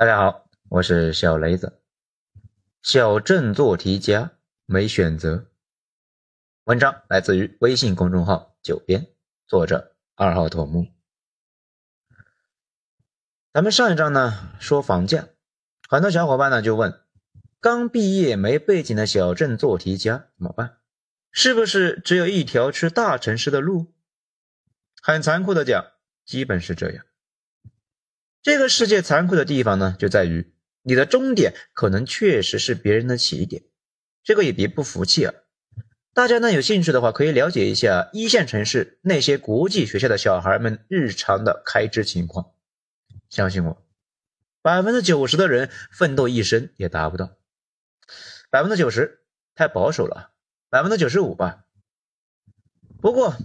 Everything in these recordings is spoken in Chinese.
大家好，我是小雷子。小镇做题家没选择。文章来自于微信公众号“九编”，作者二号头目。咱们上一章呢说房价，很多小伙伴呢就问：刚毕业没背景的小镇做题家怎么办？是不是只有一条去大城市的路？很残酷的讲，基本是这样。这个世界残酷的地方呢，就在于你的终点可能确实是别人的起点。这个也别不服气啊！大家呢有兴趣的话，可以了解一下一线城市那些国际学校的小孩们日常的开支情况。相信我，百分之九十的人奋斗一生也达不到。百分之九十太保守了，百分之九十五吧。不过，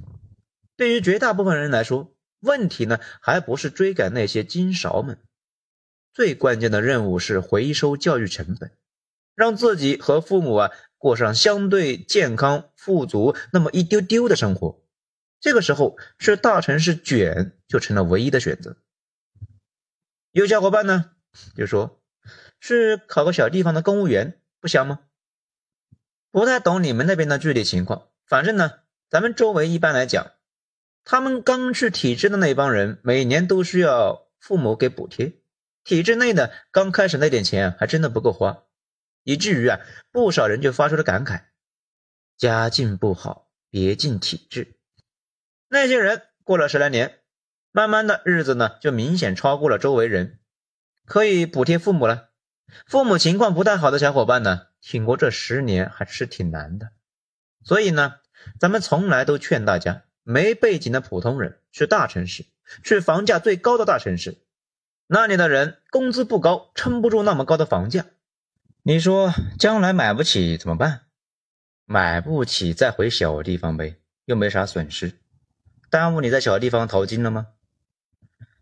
对于绝大部分人来说，问题呢，还不是追赶那些金勺们，最关键的任务是回收教育成本，让自己和父母啊过上相对健康、富足那么一丢丢的生活。这个时候，去大城市卷就成了唯一的选择。有小伙伴呢就说，是考个小地方的公务员不香吗？不太懂你们那边的具体情况，反正呢，咱们周围一般来讲。他们刚去体制的那帮人，每年都需要父母给补贴。体制内的刚开始那点钱还真的不够花，以至于啊，不少人就发出了感慨：家境不好，别进体制。那些人过了十来年，慢慢的日子呢，就明显超过了周围人，可以补贴父母了。父母情况不太好的小伙伴呢，挺过这十年还是挺难的。所以呢，咱们从来都劝大家。没背景的普通人去大城市，去房价最高的大城市，那里的人工资不高，撑不住那么高的房价。你说将来买不起怎么办？买不起再回小地方呗，又没啥损失，耽误你在小地方淘金了吗？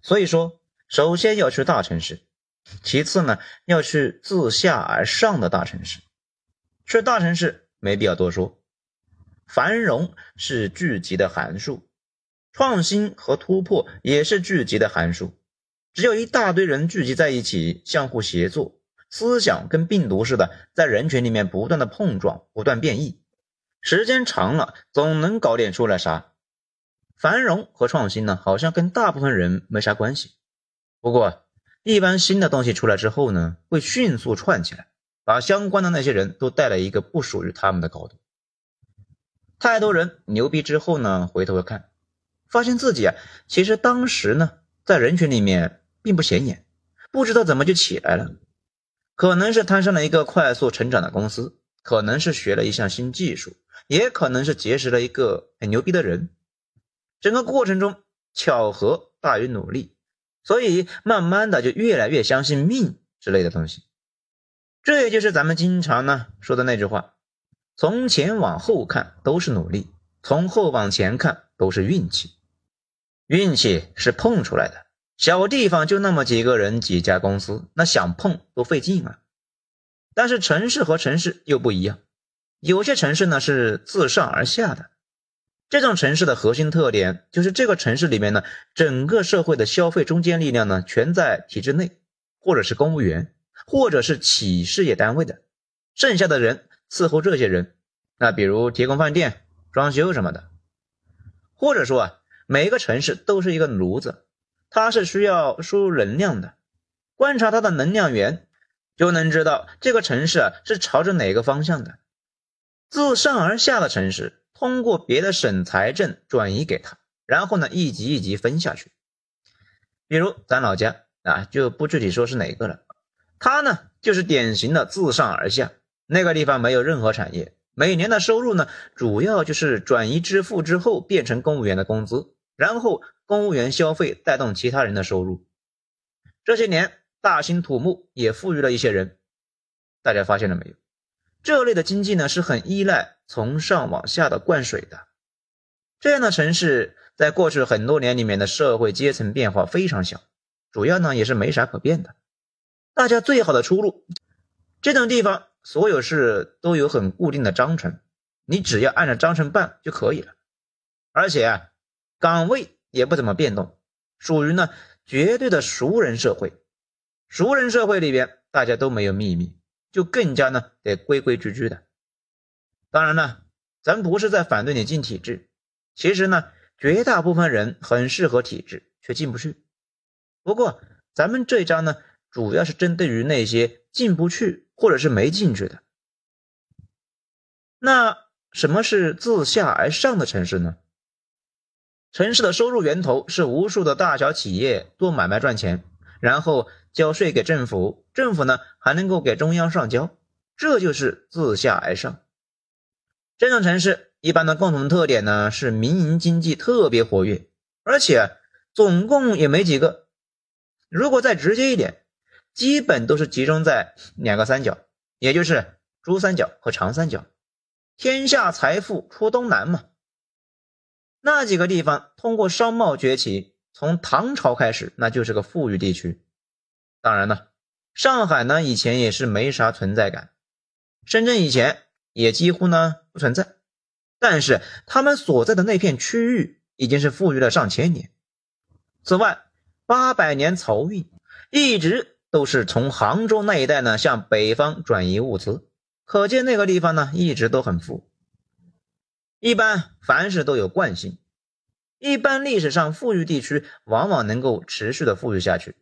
所以说，首先要去大城市，其次呢，要去自下而上的大城市。去大城市没必要多说。繁荣是聚集的函数，创新和突破也是聚集的函数。只有一大堆人聚集在一起，相互协作，思想跟病毒似的，在人群里面不断的碰撞，不断变异，时间长了，总能搞点出来啥。繁荣和创新呢，好像跟大部分人没啥关系。不过，一般新的东西出来之后呢，会迅速串起来，把相关的那些人都带来一个不属于他们的高度。太多人牛逼之后呢，回头看，发现自己啊，其实当时呢，在人群里面并不显眼，不知道怎么就起来了。可能是摊上了一个快速成长的公司，可能是学了一项新技术，也可能是结识了一个很牛逼的人。整个过程中，巧合大于努力，所以慢慢的就越来越相信命之类的东西。这也就是咱们经常呢说的那句话。从前往后看都是努力，从后往前看都是运气。运气是碰出来的，小地方就那么几个人几家公司，那想碰都费劲啊。但是城市和城市又不一样，有些城市呢是自上而下的，这种城市的核心特点就是这个城市里面呢，整个社会的消费中坚力量呢全在体制内，或者是公务员，或者是企事业单位的，剩下的人。伺候这些人，那比如提供饭店、装修什么的，或者说啊，每一个城市都是一个炉子，它是需要输入能量的。观察它的能量源，就能知道这个城市啊是朝着哪个方向的。自上而下的城市，通过别的省财政转移给他，然后呢一级一级分下去。比如咱老家啊，就不具体说是哪个了，它呢就是典型的自上而下。那个地方没有任何产业，每年的收入呢，主要就是转移支付之后变成公务员的工资，然后公务员消费带动其他人的收入。这些年大兴土木也富裕了一些人，大家发现了没有？这类的经济呢是很依赖从上往下的灌水的。这样的城市在过去很多年里面的社会阶层变化非常小，主要呢也是没啥可变的。大家最好的出路，这种地方。所有事都有很固定的章程，你只要按照章程办就可以了。而且啊，岗位也不怎么变动，属于呢绝对的熟人社会。熟人社会里边，大家都没有秘密，就更加呢得规规矩矩的。当然了，咱不是在反对你进体制，其实呢，绝大部分人很适合体制，却进不去。不过，咱们这一章呢，主要是针对于那些进不去或者是没进去的。那什么是自下而上的城市呢？城市的收入源头是无数的大小企业做买卖赚钱，然后交税给政府，政府呢还能够给中央上交，这就是自下而上。这种城市一般的共同特点呢是民营经济特别活跃，而且总共也没几个。如果再直接一点，基本都是集中在两个三角，也就是珠三角和长三角，天下财富出东南嘛。那几个地方通过商贸崛起，从唐朝开始，那就是个富裕地区。当然了，上海呢以前也是没啥存在感，深圳以前也几乎呢不存在。但是他们所在的那片区域已经是富裕了上千年。此外，八百年漕运一直都是从杭州那一带呢向北方转移物资，可见那个地方呢一直都很富。一般凡事都有惯性，一般历史上富裕地区往往能够持续的富裕下去，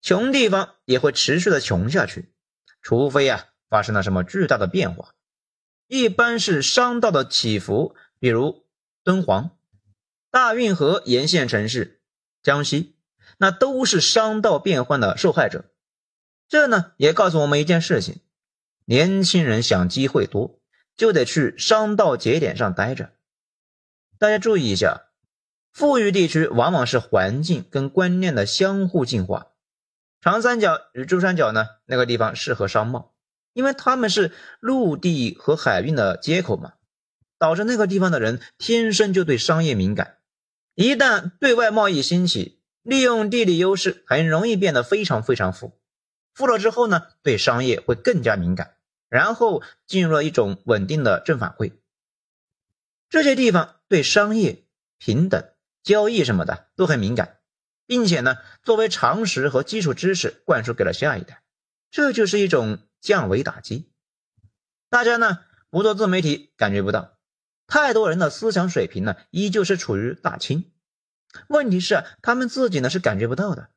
穷地方也会持续的穷下去，除非啊发生了什么巨大的变化。一般是商道的起伏，比如敦煌、大运河沿线城市、江西，那都是商道变换的受害者。这呢也告诉我们一件事情：年轻人想机会多。就得去商道节点上待着。大家注意一下，富裕地区往往是环境跟观念的相互进化。长三角与珠三角呢，那个地方适合商贸，因为他们是陆地和海运的接口嘛，导致那个地方的人天生就对商业敏感。一旦对外贸易兴起，利用地理优势，很容易变得非常非常富。富了之后呢，对商业会更加敏感。然后进入了一种稳定的正反馈。这些地方对商业、平等、交易什么的都很敏感，并且呢，作为常识和基础知识灌输给了下一代，这就是一种降维打击。大家呢不做自媒体感觉不到，太多人的思想水平呢依旧是处于大清。问题是他们自己呢是感觉不到的，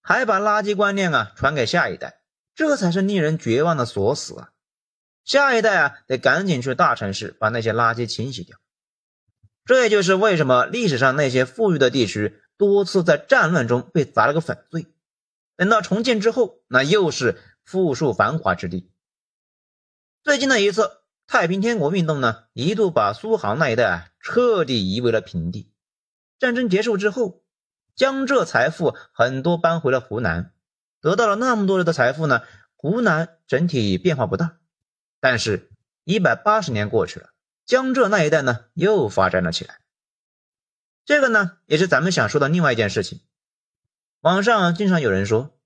还把垃圾观念啊传给下一代，这才是令人绝望的锁死啊！下一代啊，得赶紧去大城市把那些垃圾清洗掉。这也就是为什么历史上那些富裕的地区多次在战乱中被砸了个粉碎。等到重建之后，那又是富庶繁华之地。最近的一次太平天国运动呢，一度把苏杭那一带啊彻底夷为了平地。战争结束之后，江浙财富很多搬回了湖南，得到了那么多的财富呢，湖南整体变化不大。但是，一百八十年过去了，江浙那一带呢又发展了起来。这个呢也是咱们想说的另外一件事情。网上经常有人说，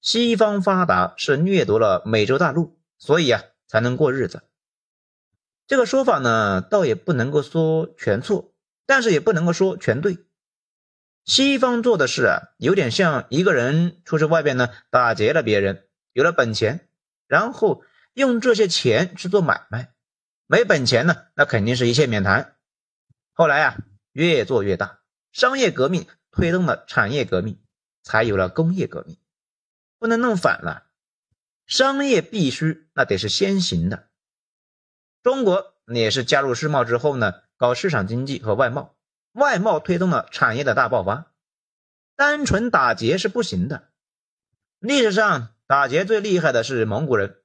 西方发达是掠夺了美洲大陆，所以啊才能过日子。这个说法呢，倒也不能够说全错，但是也不能够说全对。西方做的事啊，有点像一个人出去外边呢打劫了别人，有了本钱，然后。用这些钱去做买卖，没本钱呢，那肯定是一切免谈。后来啊，越做越大，商业革命推动了产业革命，才有了工业革命。不能弄反了，商业必须那得是先行的。中国也是加入世贸之后呢，搞市场经济和外贸，外贸推动了产业的大爆发。单纯打劫是不行的。历史上打劫最厉害的是蒙古人。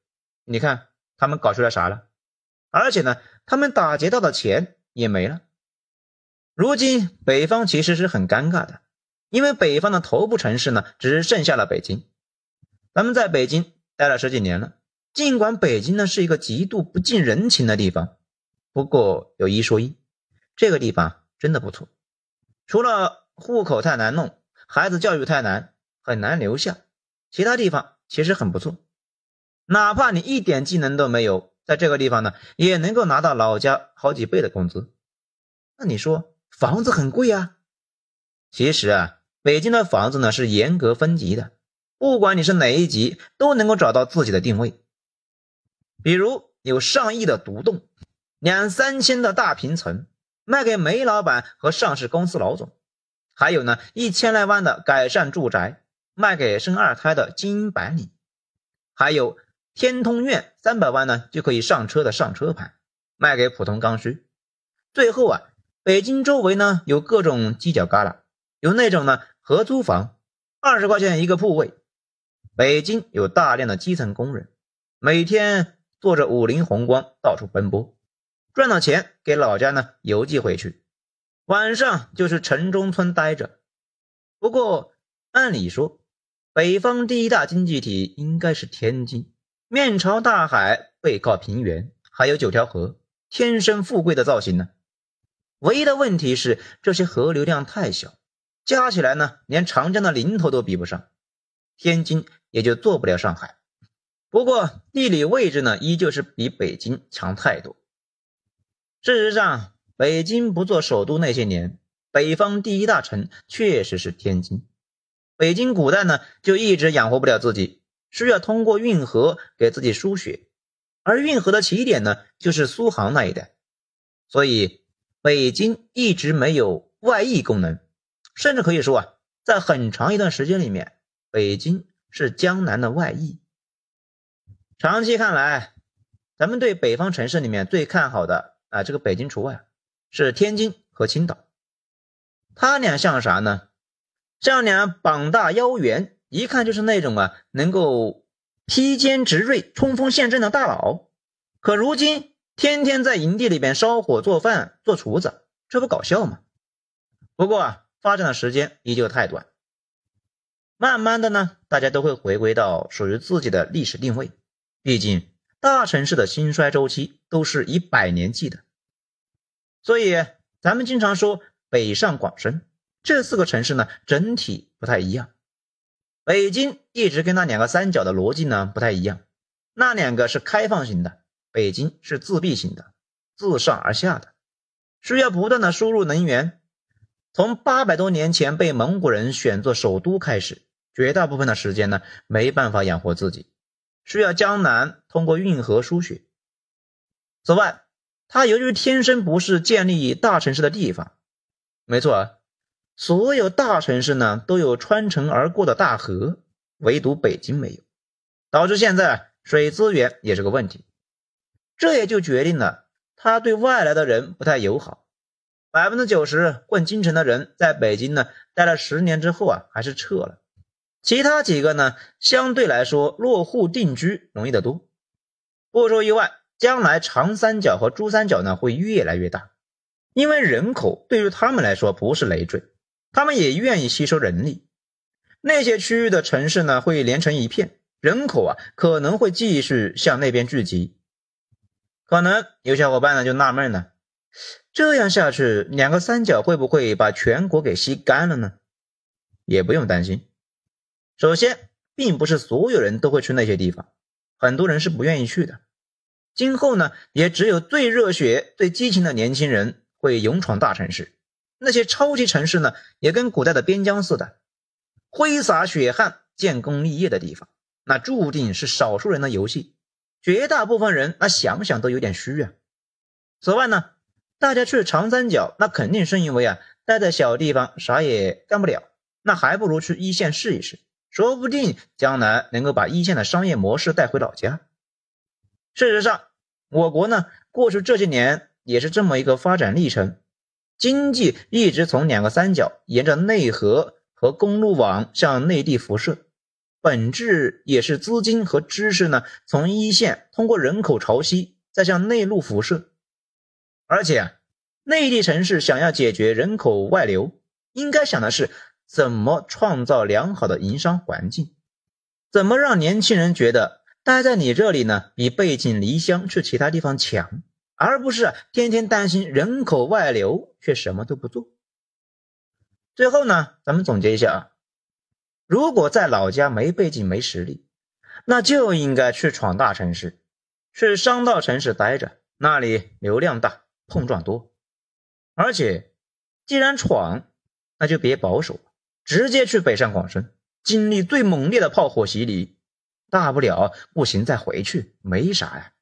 你看他们搞出来啥了？而且呢，他们打劫到的钱也没了。如今北方其实是很尴尬的，因为北方的头部城市呢，只剩下了北京。咱们在北京待了十几年了，尽管北京呢是一个极度不近人情的地方，不过有一说一，这个地方真的不错。除了户口太难弄，孩子教育太难，很难留下，其他地方其实很不错。哪怕你一点技能都没有，在这个地方呢，也能够拿到老家好几倍的工资。那你说房子很贵啊？其实啊，北京的房子呢是严格分级的，不管你是哪一级，都能够找到自己的定位。比如有上亿的独栋，两三千的大平层，卖给煤老板和上市公司老总；还有呢，一千来万的改善住宅，卖给生二胎的精英白领；还有天通苑三百万呢就可以上车的上车牌，卖给普通刚需。最后啊，北京周围呢有各种犄角旮旯，有那种呢合租房，二十块钱一个铺位。北京有大量的基层工人，每天坐着五菱宏光到处奔波，赚到钱给老家呢邮寄回去，晚上就是城中村待着。不过按理说，北方第一大经济体应该是天津，面朝大海，背靠平原，还有九条河，天生富贵的造型呢。唯一的问题是这些河流量太小，加起来呢连长江的零头都比不上，天津。也就做不了上海，不过地理位置呢，依旧是比北京强太多。事实上，北京不做首都那些年，北方第一大城确实是天津。北京古代呢，就一直养活不了自己，需要通过运河给自己输血，而运河的起点呢，就是苏杭那一带，所以北京一直没有外溢功能，甚至可以说啊，在很长一段时间里面，北京。是江南的外溢。长期看来，咱们对北方城市里面最看好的啊，这个北京除外，是天津和青岛。他俩像啥呢？像俩膀大腰圆，一看就是那种啊能够披坚执锐、冲锋陷阵的大佬。可如今天天在营地里边烧火做饭、做厨子，这不搞笑吗？不过啊，发展的时间依旧太短。慢慢的呢，大家都会回归到属于自己的历史定位。毕竟大城市的兴衰周期都是以百年计的，所以咱们经常说北上广深这四个城市呢，整体不太一样。北京一直跟那两个三角的逻辑呢不太一样，那两个是开放型的，北京是自闭型的，自上而下的，需要不断的输入能源。从八百多年前被蒙古人选作首都开始。绝大部分的时间呢，没办法养活自己，需要江南通过运河输血。此外，它由于天生不是建立大城市的地方，没错啊，所有大城市呢都有穿城而过的大河，唯独北京没有，导致现在水资源也是个问题。这也就决定了它对外来的人不太友好。百分之九十混京城的人在北京呢待了十年之后啊，还是撤了。其他几个呢，相对来说落户定居容易得多。不出意外，将来长三角和珠三角呢会越来越大，因为人口对于他们来说不是累赘，他们也愿意吸收人力。那些区域的城市呢会连成一片，人口啊可能会继续向那边聚集。可能有小伙伴呢就纳闷了，这样下去，两个三角会不会把全国给吸干了呢？也不用担心。首先，并不是所有人都会去那些地方，很多人是不愿意去的。今后呢，也只有最热血、最激情的年轻人会勇闯大城市。那些超级城市呢，也跟古代的边疆似的，挥洒血汗、建功立业的地方，那注定是少数人的游戏。绝大部分人那想想都有点虚啊。此外呢，大家去长三角，那肯定是因为啊，待在小地方啥也干不了，那还不如去一线试一试。说不定将来能够把一线的商业模式带回老家。事实上，我国呢过去这些年也是这么一个发展历程，经济一直从两个三角沿着内河和公路网向内地辐射，本质也是资金和知识呢从一线通过人口潮汐再向内陆辐射。而且啊，内地城市想要解决人口外流，应该想的是。怎么创造良好的营商环境？怎么让年轻人觉得待在你这里呢，比背井离乡去其他地方强，而不是天天担心人口外流却什么都不做？最后呢，咱们总结一下啊，如果在老家没背景没实力，那就应该去闯大城市，去商道城市待着，那里流量大，碰撞多，而且既然闯，那就别保守。直接去北上广深，经历最猛烈的炮火洗礼，大不了不行再回去，没啥呀。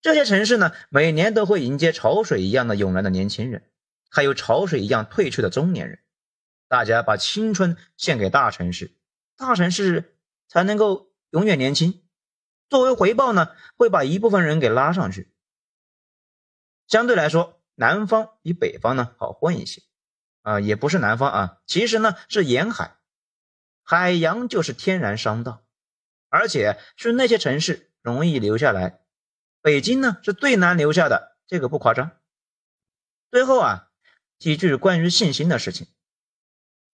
这些城市呢，每年都会迎接潮水一样的涌来的年轻人，还有潮水一样退去的中年人。大家把青春献给大城市，大城市才能够永远年轻。作为回报呢，会把一部分人给拉上去。相对来说，南方比北方呢好混一些。啊，也不是南方啊，其实呢是沿海，海洋就是天然商道，而且是那些城市容易留下来。北京呢是最难留下的，这个不夸张。最后啊，几句关于信心的事情。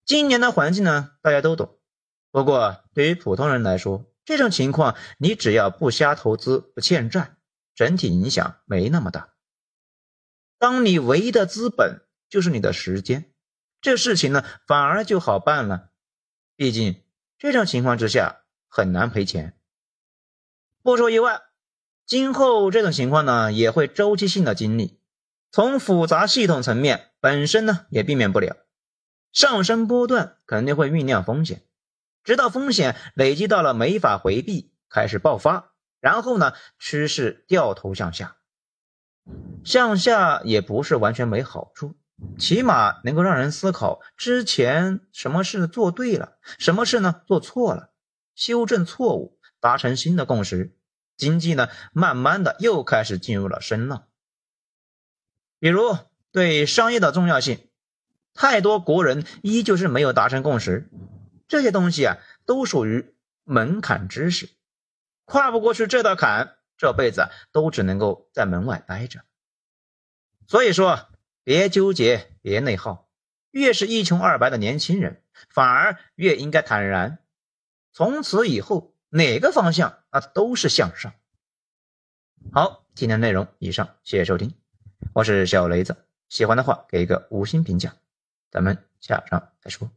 今年的环境呢，大家都懂。不过对于普通人来说，这种情况你只要不瞎投资、不欠债，整体影响没那么大。当你唯一的资本就是你的时间。这事情呢，反而就好办了。毕竟这种情况之下很难赔钱。不出意外，今后这种情况呢也会周期性的经历。从复杂系统层面本身呢也避免不了上升波段，肯定会酝酿风险，直到风险累积到了没法回避，开始爆发，然后呢趋势掉头向下。向下也不是完全没好处。起码能够让人思考之前什么事做对了，什么事呢做错了，修正错误，达成新的共识，经济呢慢慢的又开始进入了深浪。比如对商业的重要性，太多国人依旧是没有达成共识，这些东西啊都属于门槛知识，跨不过去这道坎，这辈子都只能够在门外待着。所以说。别纠结，别内耗。越是一穷二白的年轻人，反而越应该坦然。从此以后，哪个方向啊都是向上。好，今天内容以上，谢谢收听，我是小雷子。喜欢的话给一个五星评价，咱们下章再说。